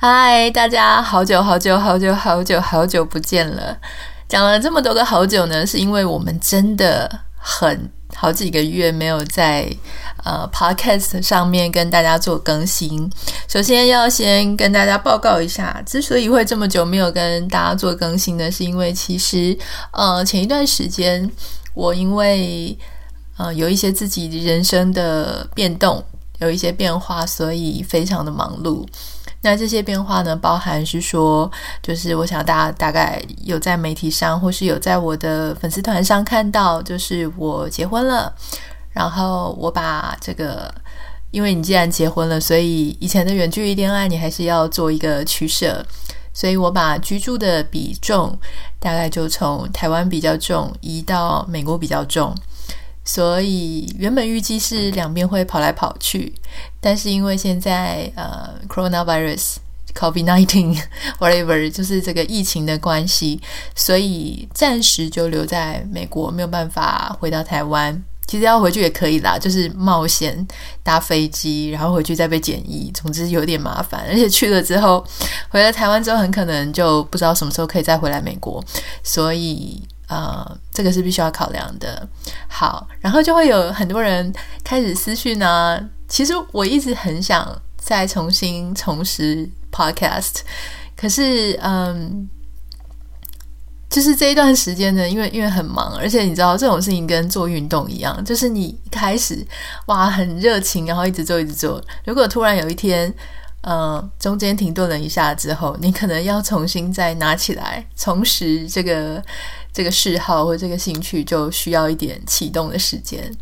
嗨，大家好久好久好久好久好久不见了！讲了这么多个好久呢，是因为我们真的很好几个月没有在呃 Podcast 上面跟大家做更新。首先要先跟大家报告一下，之所以会这么久没有跟大家做更新呢，是因为其实呃前一段时间我因为呃有一些自己人生的变动，有一些变化，所以非常的忙碌。那这些变化呢，包含是说，就是我想大家大概有在媒体上，或是有在我的粉丝团上看到，就是我结婚了，然后我把这个，因为你既然结婚了，所以以前的远距离恋爱你还是要做一个取舍，所以我把居住的比重大概就从台湾比较重移到美国比较重。所以原本预计是两边会跑来跑去，但是因为现在呃，coronavirus、COVID-19、whatever，就是这个疫情的关系，所以暂时就留在美国，没有办法回到台湾。其实要回去也可以啦，就是冒险搭飞机，然后回去再被检疫，总之有点麻烦。而且去了之后，回来台湾之后，很可能就不知道什么时候可以再回来美国，所以。呃，这个是必须要考量的。好，然后就会有很多人开始私讯啊。其实我一直很想再重新重拾 Podcast，可是嗯，就是这一段时间呢，因为因为很忙，而且你知道这种事情跟做运动一样，就是你一开始哇很热情，然后一直做一直做，如果突然有一天。嗯，中间停顿了一下之后，你可能要重新再拿起来，重拾这个这个嗜好或这个兴趣，就需要一点启动的时间。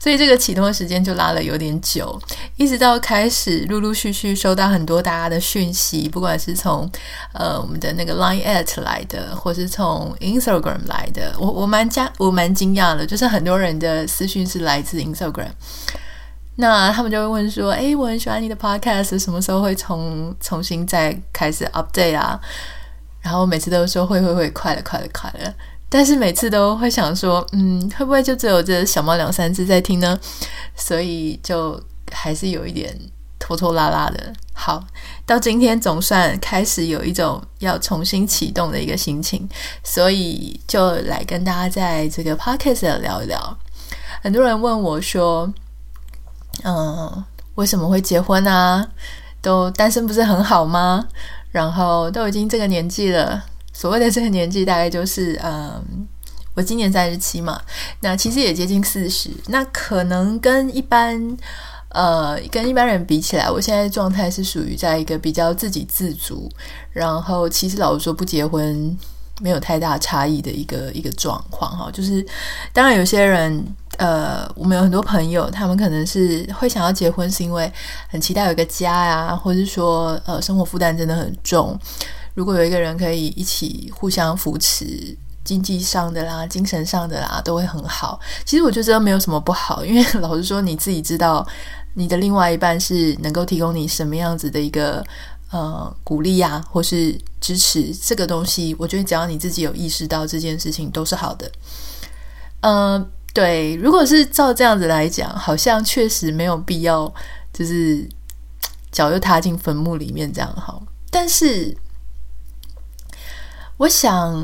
所以这个启动的时间就拉了有点久，一直到开始陆陆续续收到很多大家的讯息，不管是从呃我们的那个 Line at 来的，或是从 Instagram 来的，我我蛮加我蛮惊讶的，就是很多人的私讯是来自 Instagram。那他们就会问说：“诶，我很喜欢你的 podcast，什么时候会重重新再开始 update 啊？”然后每次都说：“会会会，快了快了快了。”但是每次都会想说：“嗯，会不会就只有这小猫两三只在听呢？”所以就还是有一点拖拖拉拉的。好，到今天总算开始有一种要重新启动的一个心情，所以就来跟大家在这个 podcast 聊一聊。很多人问我说。嗯，为什么会结婚啊？都单身不是很好吗？然后都已经这个年纪了，所谓的这个年纪大概就是嗯，我今年三十七嘛，那其实也接近四十。那可能跟一般呃跟一般人比起来，我现在状态是属于在一个比较自给自足，然后其实老实说不结婚没有太大差异的一个一个状况哈。就是当然有些人。呃，我们有很多朋友，他们可能是会想要结婚，是因为很期待有一个家呀，或者是说，呃，生活负担真的很重。如果有一个人可以一起互相扶持，经济上的啦、精神上的啦，都会很好。其实我觉得没有什么不好，因为老实说，你自己知道你的另外一半是能够提供你什么样子的一个呃鼓励呀，或是支持这个东西。我觉得只要你自己有意识到这件事情，都是好的。嗯、对，如果是照这样子来讲，好像确实没有必要，就是 脚又踏进坟墓里面这样好。但是，我想，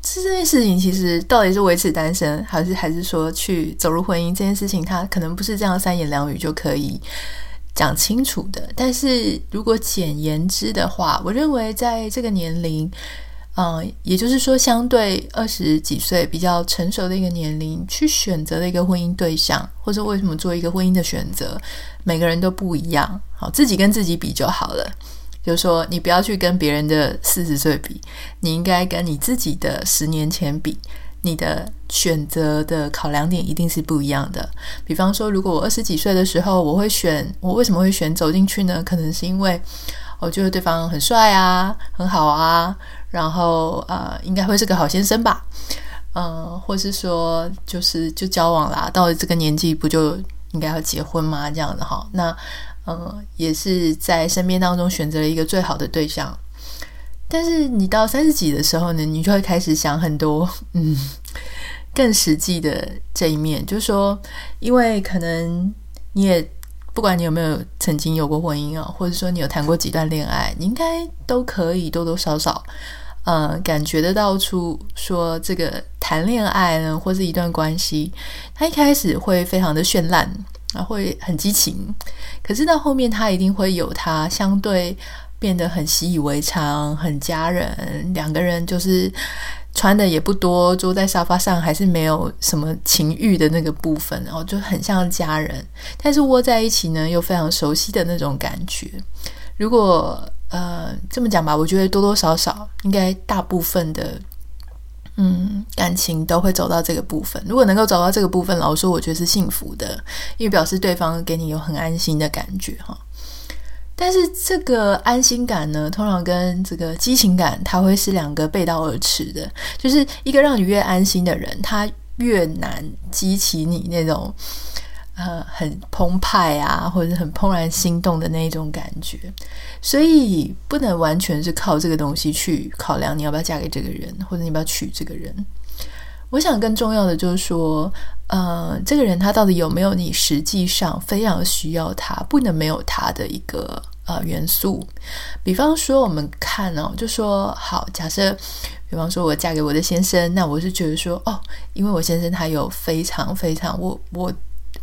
这件事情其实到底是维持单身，还是还是说去走入婚姻这件事情，它可能不是这样三言两语就可以讲清楚的。但是如果简言之的话，我认为在这个年龄。嗯，也就是说，相对二十几岁比较成熟的一个年龄，去选择的一个婚姻对象，或者为什么做一个婚姻的选择，每个人都不一样。好，自己跟自己比就好了。就是说，你不要去跟别人的四十岁比，你应该跟你自己的十年前比，你的选择的考量点一定是不一样的。比方说，如果我二十几岁的时候，我会选，我为什么会选走进去呢？可能是因为。我觉得对方很帅啊，很好啊，然后呃，应该会是个好先生吧，嗯、或是说就是就交往啦，到了这个年纪不就应该要结婚吗？这样的哈，那嗯、也是在身边当中选择了一个最好的对象。但是你到三十几的时候呢，你就会开始想很多，嗯，更实际的这一面，就是说，因为可能你也不管你有没有曾经有过婚姻啊，或者说你有谈过几段恋爱，你应该都可以多多少少，呃，感觉得到出说这个谈恋爱呢，或是一段关系，它一开始会非常的绚烂啊，会很激情，可是到后面他一定会有他相对。变得很习以为常，很家人，两个人就是穿的也不多，坐在沙发上还是没有什么情欲的那个部分，然后就很像家人，但是窝在一起呢，又非常熟悉的那种感觉。如果呃这么讲吧，我觉得多多少少应该大部分的嗯感情都会走到这个部分。如果能够走到这个部分，老实说我觉得是幸福的，因为表示对方给你有很安心的感觉哈。但是这个安心感呢，通常跟这个激情感，它会是两个背道而驰的。就是一个让你越安心的人，他越难激起你那种呃很澎湃啊，或者是很怦然心动的那种感觉。所以不能完全是靠这个东西去考量你要不要嫁给这个人，或者你要不要娶这个人。我想更重要的就是说，呃，这个人他到底有没有你实际上非常需要他，不能没有他的一个呃元素。比方说，我们看哦，就说好，假设，比方说我嫁给我的先生，那我是觉得说，哦，因为我先生他有非常非常我我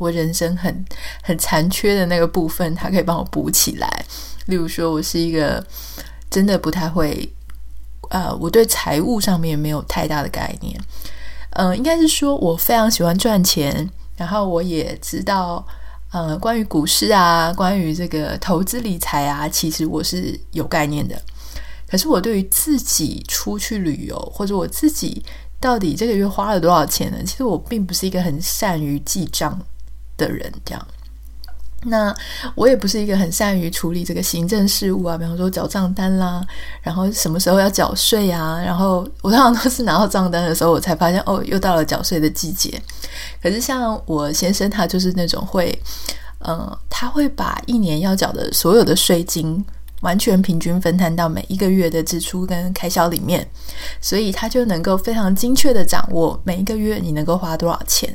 我人生很很残缺的那个部分，他可以帮我补起来。例如说，我是一个真的不太会，呃，我对财务上面没有太大的概念。嗯、应该是说，我非常喜欢赚钱，然后我也知道，呃，关于股市啊，关于这个投资理财啊，其实我是有概念的。可是我对于自己出去旅游，或者我自己到底这个月花了多少钱呢？其实我并不是一个很善于记账的人，这样。那我也不是一个很善于处理这个行政事务啊，比方说缴账单啦，然后什么时候要缴税啊，然后我通常都是拿到账单的时候，我才发现哦，又到了缴税的季节。可是像我先生，他就是那种会，嗯，他会把一年要缴的所有的税金。完全平均分摊到每一个月的支出跟开销里面，所以他就能够非常精确的掌握每一个月你能够花多少钱。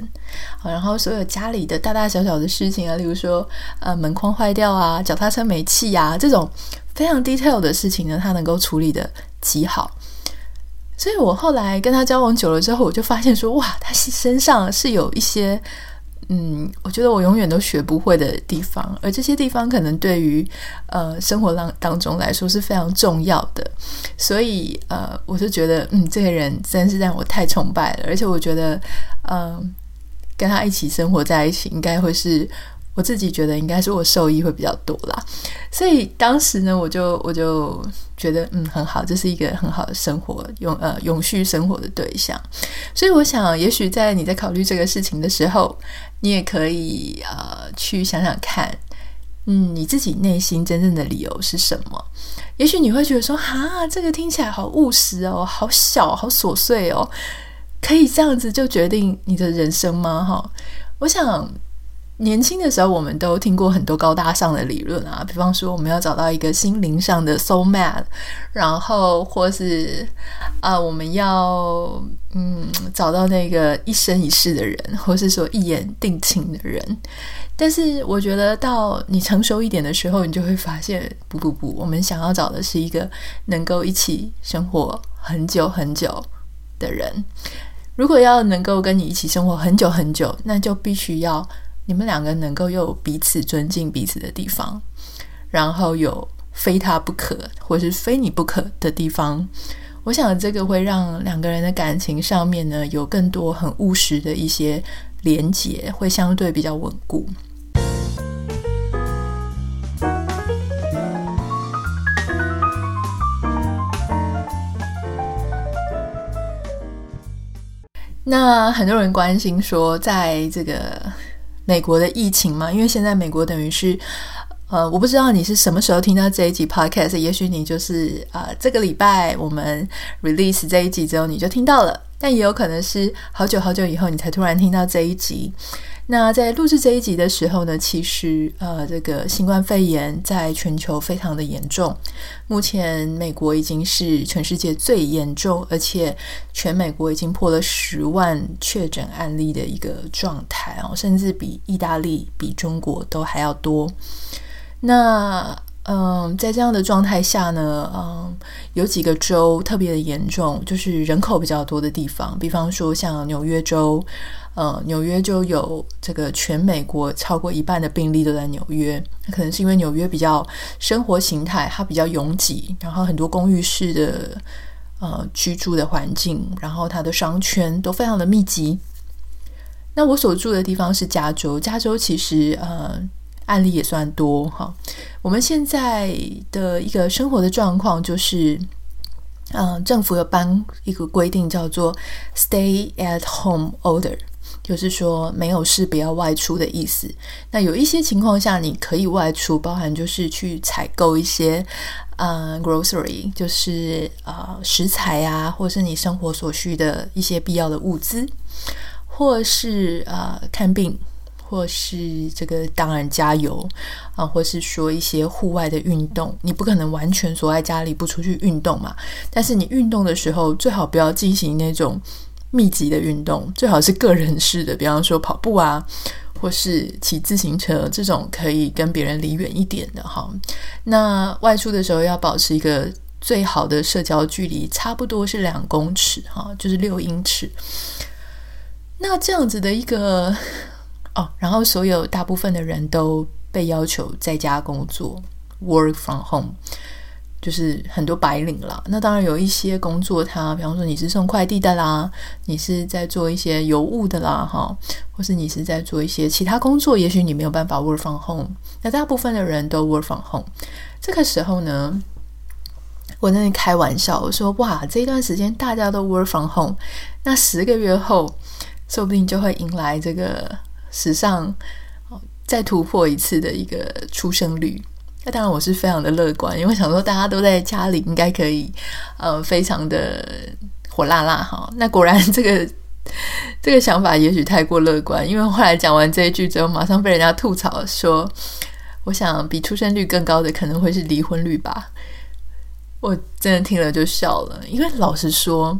好，然后所有家里的大大小小的事情啊，例如说呃门框坏掉啊、脚踏车没气啊这种非常 detail 的事情呢，他能够处理得极好。所以我后来跟他交往久了之后，我就发现说，哇，他身上是有一些。嗯，我觉得我永远都学不会的地方，而这些地方可能对于呃生活当当中来说是非常重要的，所以呃，我就觉得嗯，这个人真是让我太崇拜了，而且我觉得嗯、跟他一起生活在一起，应该会是。我自己觉得应该是我受益会比较多啦，所以当时呢，我就我就觉得嗯很好，这是一个很好的生活永呃永续生活的对象。所以我想，也许在你在考虑这个事情的时候，你也可以呃去想想看，嗯，你自己内心真正的理由是什么？也许你会觉得说，哈，这个听起来好务实哦，好小，好琐碎哦，可以这样子就决定你的人生吗？哈，我想。年轻的时候，我们都听过很多高大上的理论啊，比方说我们要找到一个心灵上的 soul mate，然后或是啊、我们要嗯找到那个一生一世的人，或是说一眼定情的人。但是我觉得到你成熟一点的时候，你就会发现，不不不，我们想要找的是一个能够一起生活很久很久的人。如果要能够跟你一起生活很久很久，那就必须要。你们两个能够有彼此尊敬彼此的地方，然后有非他不可或是非你不可的地方，我想这个会让两个人的感情上面呢，有更多很务实的一些连结，会相对比较稳固。那很多人关心说，在这个。美国的疫情嘛，因为现在美国等于是，呃，我不知道你是什么时候听到这一集 podcast，也许你就是啊、这个礼拜我们 release 这一集之后你就听到了，但也有可能是好久好久以后你才突然听到这一集。那在录制这一集的时候呢，其实呃，这个新冠肺炎在全球非常的严重。目前美国已经是全世界最严重，而且全美国已经破了十万确诊案例的一个状态哦，甚至比意大利、比中国都还要多。那嗯，在这样的状态下呢，嗯，有几个州特别的严重，就是人口比较多的地方，比方说像纽约州。呃，纽约就有这个全美国超过一半的病例都在纽约，可能是因为纽约比较生活形态，它比较拥挤，然后很多公寓式的呃居住的环境，然后它的商圈都非常的密集。那我所住的地方是加州，加州其实呃案例也算多哈。我们现在的一个生活的状况就是。嗯、政府有颁一个规定，叫做 “Stay at Home Order”，就是说没有事不要外出的意思。那有一些情况下你可以外出，包含就是去采购一些呃 grocery，就是呃食材啊，或是你生活所需的一些必要的物资，或是呃看病。或是这个当然加油啊，或是说一些户外的运动，你不可能完全锁在家里不出去运动嘛。但是你运动的时候，最好不要进行那种密集的运动，最好是个人式的，比方说跑步啊，或是骑自行车这种可以跟别人离远一点的哈。那外出的时候要保持一个最好的社交距离，差不多是两公尺哈，就是六英尺。那这样子的一个。哦，然后所有大部分的人都被要求在家工作，work from home，就是很多白领啦。那当然有一些工作它，它比方说你是送快递的啦，你是在做一些邮务的啦，哈，或是你是在做一些其他工作，也许你没有办法 work from home。那大部分的人都 work from home。这个时候呢，我在那开玩笑，我说哇，这一段时间大家都 work from home，那十个月后，说不定就会迎来这个。史上再突破一次的一个出生率，那当然我是非常的乐观，因为想说大家都在家里，应该可以呃非常的火辣辣哈。那果然这个这个想法也许太过乐观，因为后来讲完这一句之后，马上被人家吐槽说，我想比出生率更高的可能会是离婚率吧。我真的听了就笑了，因为老实说。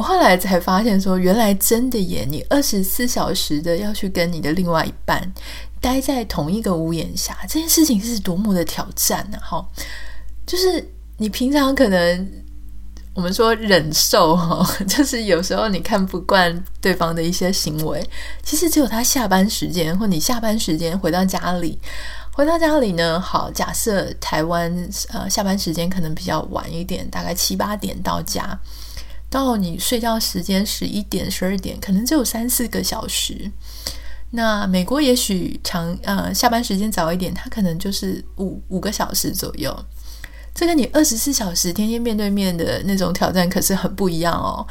我后来才发现，说原来真的耶！你二十四小时的要去跟你的另外一半待在同一个屋檐下，这件事情是多么的挑战呢？哈，就是你平常可能我们说忍受哈，就是有时候你看不惯对方的一些行为，其实只有他下班时间或你下班时间回到家里，回到家里呢，好，假设台湾呃下班时间可能比较晚一点，大概七八点到家。到你睡觉时间十一点、十二点，可能只有三四个小时。那美国也许长呃下班时间早一点，它可能就是五五个小时左右。这跟你二十四小时天天面对面的那种挑战可是很不一样哦。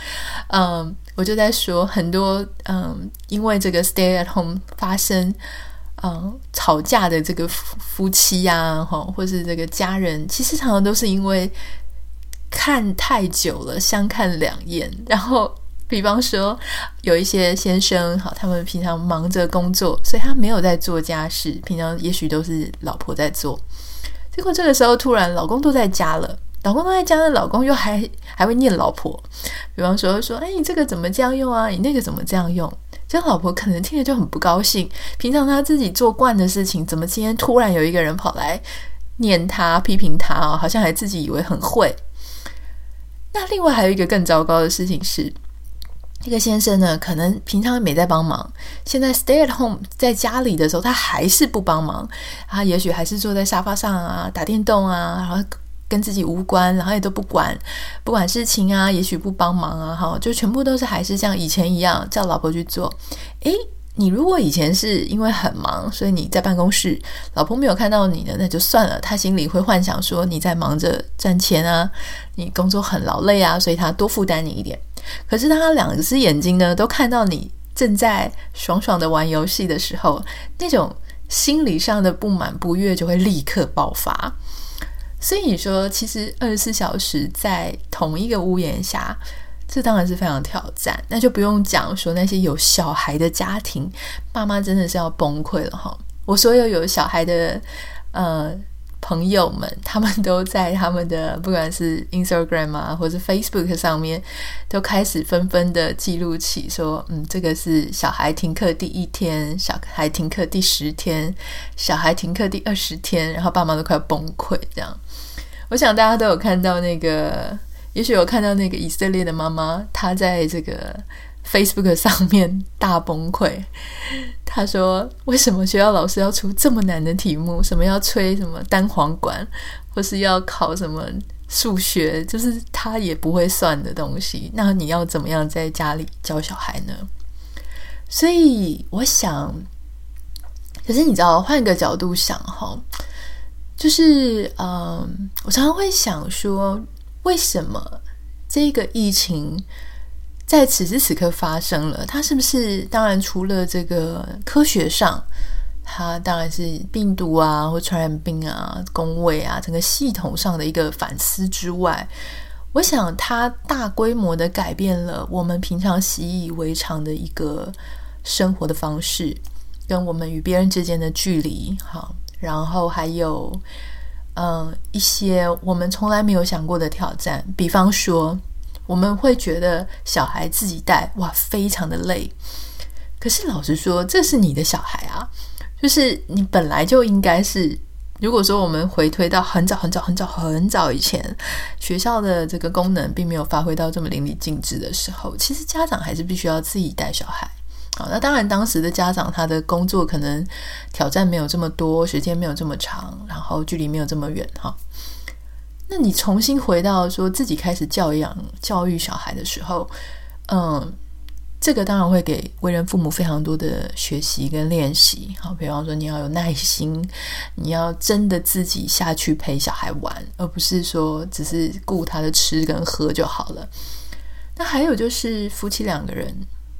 嗯，我就在说很多嗯，因为这个 stay at home 发生嗯吵架的这个夫夫妻呀、啊，哈，或是这个家人，其实常常都是因为。看太久了，相看两厌。然后，比方说，有一些先生，好，他们平常忙着工作，所以他没有在做家事。平常也许都是老婆在做。结果这个时候，突然老公都在家了，老公都在家了，老公又还还会念老婆。比方说，说，哎，你这个怎么这样用啊？你那个怎么这样用？这样老婆可能听了就很不高兴。平常他自己做惯的事情，怎么今天突然有一个人跑来念他、批评他啊？好像还自己以为很会。那另外还有一个更糟糕的事情是，这个先生呢，可能平常没在帮忙，现在 stay at home 在家里的时候，他还是不帮忙，他也许还是坐在沙发上啊，打电动啊，然后跟自己无关，然后也都不管不管事情啊，也许不帮忙啊，哈，就全部都是还是像以前一样叫老婆去做，诶。你如果以前是因为很忙，所以你在办公室，老婆没有看到你呢，那就算了。他心里会幻想说你在忙着赚钱啊，你工作很劳累啊，所以他多负担你一点。可是当他两只眼睛呢都看到你正在爽爽的玩游戏的时候，那种心理上的不满不悦就会立刻爆发。所以你说，其实二十四小时在同一个屋檐下，这当然是非常挑战。那就不用讲说那些有小孩的家庭，爸妈真的是要崩溃了哈。我所有有小孩的呃朋友们，他们都在他们的不管是 Instagram 啊，或是 Facebook 上面，都开始纷纷的记录起说，嗯，这个是小孩停课第一天，小孩停课第十天，小孩停课第二十天，然后爸妈都快要崩溃这样。我想大家都有看到那个，也许有看到那个以色列的妈妈，她在这个 Facebook 上面大崩溃。她说：“为什么学校老师要出这么难的题目？什么要吹什么单簧管，或是要考什么数学，就是她也不会算的东西。那你要怎么样在家里教小孩呢？”所以我想，可是你知道，换个角度想哈。就是，嗯，我常常会想说，为什么这个疫情在此时此刻发生了？它是不是当然除了这个科学上，它当然是病毒啊或传染病啊、公卫啊整个系统上的一个反思之外，我想它大规模的改变了我们平常习以为常的一个生活的方式，跟我们与别人之间的距离，好。然后还有，嗯，一些我们从来没有想过的挑战，比方说，我们会觉得小孩自己带，哇，非常的累。可是老实说，这是你的小孩啊，就是你本来就应该是。如果说我们回推到很早很早很早很早以前，学校的这个功能并没有发挥到这么淋漓尽致的时候，其实家长还是必须要自己带小孩。好，那当然，当时的家长他的工作可能挑战没有这么多，时间没有这么长，然后距离没有这么远哈。那你重新回到说自己开始教养教育小孩的时候，嗯，这个当然会给为人父母非常多的学习跟练习。好，比方说你要有耐心，你要真的自己下去陪小孩玩，而不是说只是顾他的吃跟喝就好了。那还有就是夫妻两个人。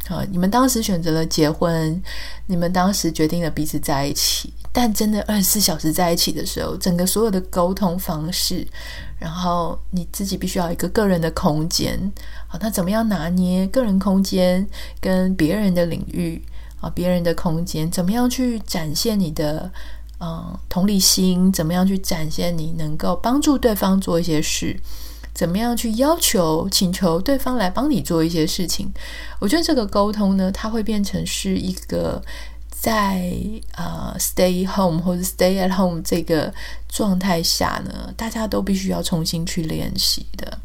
啊，你们当时选择了结婚，你们当时决定了彼此在一起，但真的二十四小时在一起的时候，整个所有的沟通方式，然后你自己必须要一个个人的空间，好，那怎么样拿捏个人空间跟别人的领域啊，别人的空间，怎么样去展现你的嗯同理心，怎么样去展现你能够帮助对方做一些事。怎么样去要求、请求对方来帮你做一些事情？我觉得这个沟通呢，它会变成是一个在呃 stay home 或者 stay at home 这个状态下呢，大家都必须要重新去练习的。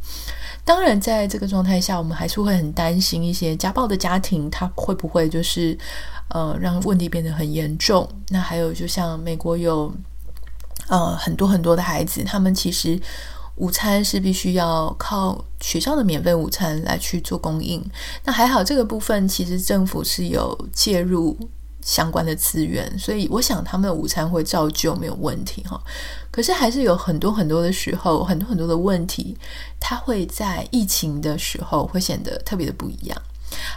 当然，在这个状态下，我们还是会很担心一些家暴的家庭，他会不会就是呃让问题变得很严重？那还有，就像美国有呃很多很多的孩子，他们其实。午餐是必须要靠学校的免费午餐来去做供应。那还好，这个部分其实政府是有介入相关的资源，所以我想他们的午餐会照旧没有问题哈。可是还是有很多很多的时候，很多很多的问题，它会在疫情的时候会显得特别的不一样。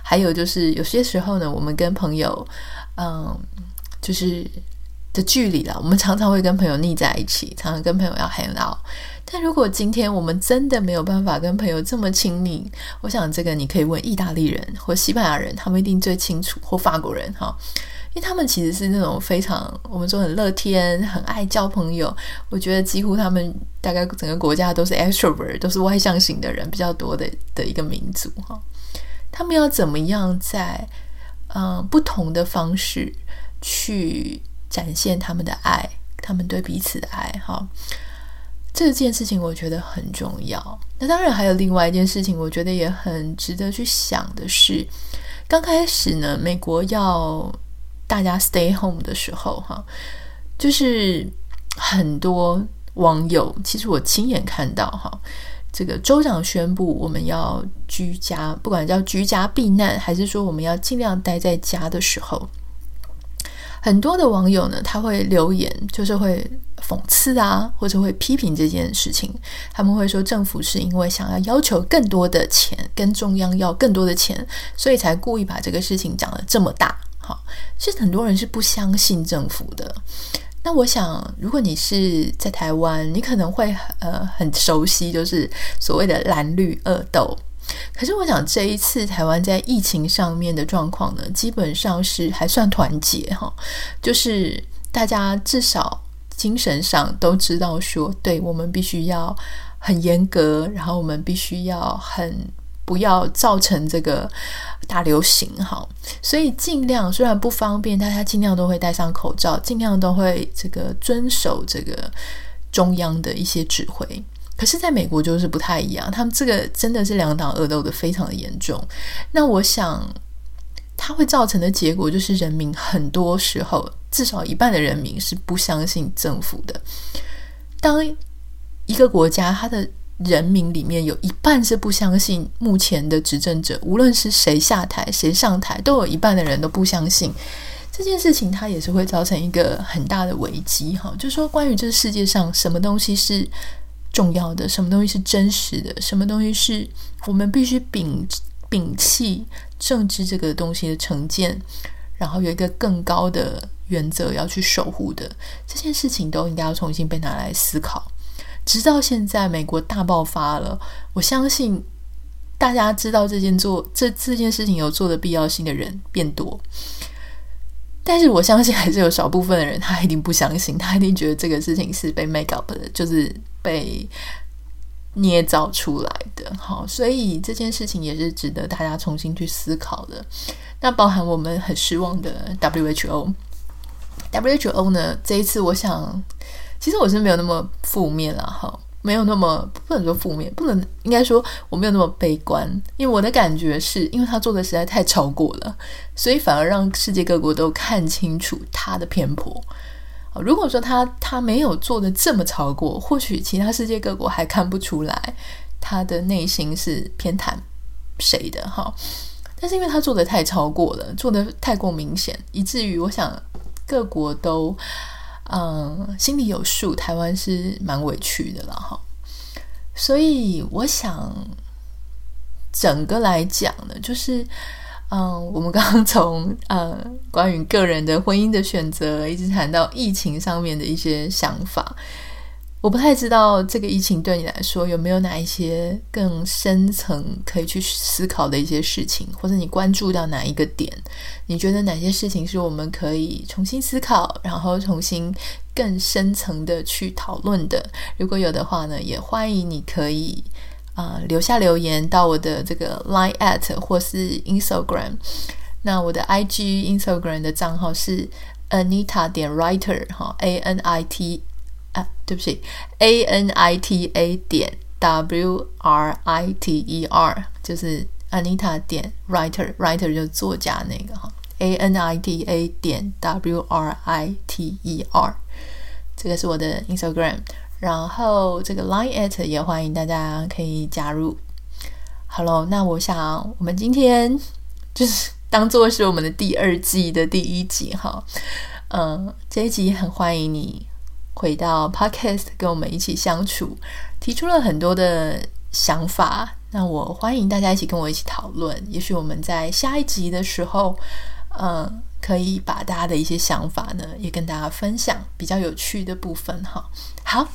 还有就是有些时候呢，我们跟朋友，嗯，就是的距离啦，我们常常会跟朋友腻在一起，常常跟朋友要 hang out。但如果今天我们真的没有办法跟朋友这么亲密，我想这个你可以问意大利人或西班牙人，他们一定最清楚，或法国人哈，因为他们其实是那种非常我们说很乐天、很爱交朋友。我觉得几乎他们大概整个国家都是 extrovert，都是外向型的人比较多的的一个民族哈。他们要怎么样在嗯不同的方式去展现他们的爱，他们对彼此的爱哈。这件事情我觉得很重要。那当然还有另外一件事情，我觉得也很值得去想的是，刚开始呢，美国要大家 stay home 的时候，哈，就是很多网友，其实我亲眼看到，哈，这个州长宣布我们要居家，不管叫居家避难，还是说我们要尽量待在家的时候。很多的网友呢，他会留言，就是会讽刺啊，或者会批评这件事情。他们会说，政府是因为想要要求更多的钱，跟中央要更多的钱，所以才故意把这个事情讲得这么大。好，其实很多人是不相信政府的。那我想，如果你是在台湾，你可能会呃很熟悉，就是所谓的蓝绿恶斗。可是我想这一次台湾在疫情上面的状况呢，基本上是还算团结哈，就是大家至少精神上都知道说，对，我们必须要很严格，然后我们必须要很。不要造成这个大流行哈，所以尽量虽然不方便，大家尽量都会戴上口罩，尽量都会这个遵守这个中央的一些指挥。可是，在美国就是不太一样，他们这个真的是两党恶斗的非常的严重。那我想，它会造成的结果就是，人民很多时候至少一半的人民是不相信政府的。当一个国家它的人民里面有一半是不相信目前的执政者，无论是谁下台谁上台，都有一半的人都不相信这件事情，它也是会造成一个很大的危机哈。就是说，关于这世界上什么东西是重要的，什么东西是真实的，什么东西是我们必须摒摒弃政治这个东西的成见，然后有一个更高的原则要去守护的，这件事情都应该要重新被拿来思考。直到现在，美国大爆发了。我相信大家知道这件做这这件事情有做的必要性的人变多，但是我相信还是有少部分的人，他一定不相信，他一定觉得这个事情是被 make up 的，就是被捏造出来的。好，所以这件事情也是值得大家重新去思考的。那包含我们很失望的 WHO，WHO 呢？这一次我想。其实我是没有那么负面啦，哈，没有那么不能说负面，不能应该说我没有那么悲观，因为我的感觉是因为他做的实在太超过了，所以反而让世界各国都看清楚他的偏颇。如果说他他没有做的这么超过，或许其他世界各国还看不出来他的内心是偏袒谁的哈。但是因为他做的太超过了，做的太过明显，以至于我想各国都。嗯，心里有数，台湾是蛮委屈的了哈。所以我想，整个来讲呢，就是嗯，我们刚刚从嗯 关于个人的婚姻的选择，一直谈到疫情上面的一些想法。我不太知道这个疫情对你来说有没有哪一些更深层可以去思考的一些事情，或者你关注到哪一个点？你觉得哪些事情是我们可以重新思考，然后重新更深层的去讨论的？如果有的话呢，也欢迎你可以啊、留下留言到我的这个 Line at 或是 Instagram。那我的 IG Instagram 的账号是 Anita 点 Writer 哈 A N I T。啊，对不起，A N I T A 点 W R I T E R 就是 Anita 点 Writer，Writer 就是作家那个哈，A N I T A 点 W R I T E R，这个是我的 Instagram，然后这个 Line at 也欢迎大家可以加入。好喽，那我想我们今天就是 当做是我们的第二季的第一集哈，嗯，这一集很欢迎你。回到 Podcast 跟我们一起相处，提出了很多的想法。那我欢迎大家一起跟我一起讨论。也许我们在下一集的时候，嗯，可以把大家的一些想法呢，也跟大家分享比较有趣的部分哈。好，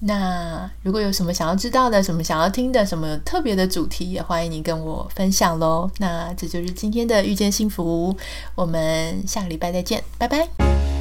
那如果有什么想要知道的，什么想要听的，什么特别的主题，也欢迎你跟我分享喽。那这就是今天的遇见幸福，我们下个礼拜再见，拜拜。